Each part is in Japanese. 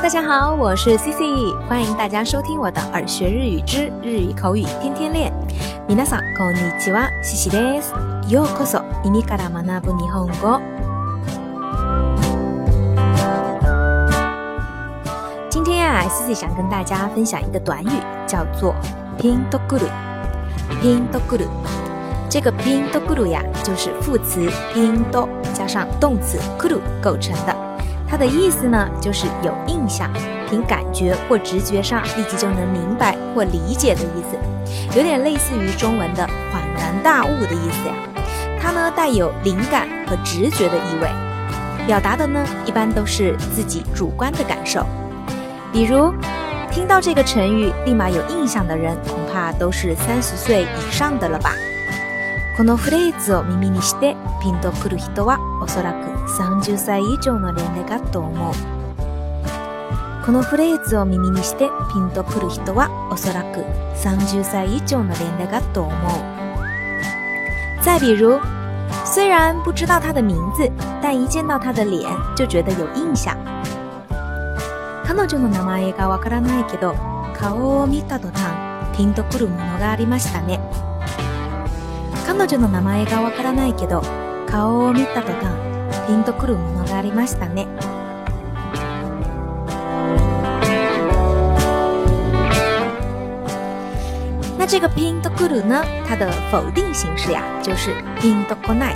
大家好，我是 Cici，欢迎大家收听我的耳学日语之日语口语天天练。皆さんこんにちは、Cici です。ようこそ耳から学ぶ日本語。今天呀，Cici 想跟大家分享一个短语，叫做ピンとくる。ピンとくる。这个ピンとくる呀，就是副词ピンと加上动词くる构成的。 的意思呢，就是有印象，凭感觉或直觉上立即就能明白或理解的意思，有点类似于中文的恍然大悟的意思呀。它呢带有灵感和直觉的意味，表达的呢一般都是自己主观的感受。比如，听到这个成语立马有印象的人，恐怕都是三十岁以上的了吧。このフレーズを耳にしてピンとくる人はおそらく30歳以上の年齢かと思う。このフレーズを耳にしてピンとくる人はおそらく30歳以上の年齢かと思う。再比如，虽然不知道他的名字，但一见到他的脸就觉得有印象。彼女の名前がわからないけど、顔を見た途端、ピンとくるものがありましたね。彼女の名前がわからないけど、顔を見た途端、ピンとくるものがありましたね。那这个ピンとくる呢？它的否定形式呀，就是ピンとこない。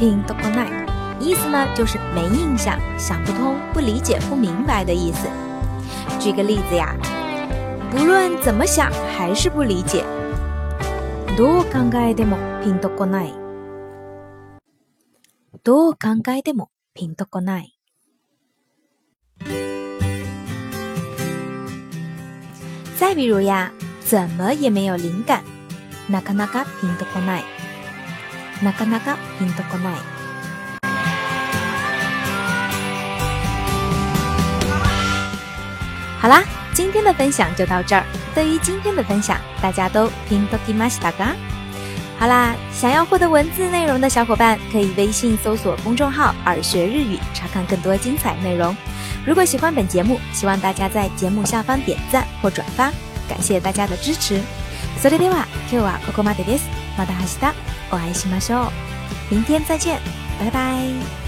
ピンとこない，意思呢就是没印象、想不通、不理解、不明白的意思。举个例子呀，不论怎么想，还是不理解。どう考えてもピンとこない。どう考えてもピンとこない。再比如呀，怎么也没有灵感，なかなかピンとこない。なかなかピンとこない。好啦，今天的分享就到这儿。对于今天的分享，大家都听ときましたか？好啦，想要获得文字内容的小伙伴，可以微信搜索公众号“耳学日语”，查看更多精彩内容。如果喜欢本节目，希望大家在节目下方点赞或转发，感谢大家的支持。それでは今日はここまでです。また明日お会いしましょう。明天再见，拜拜。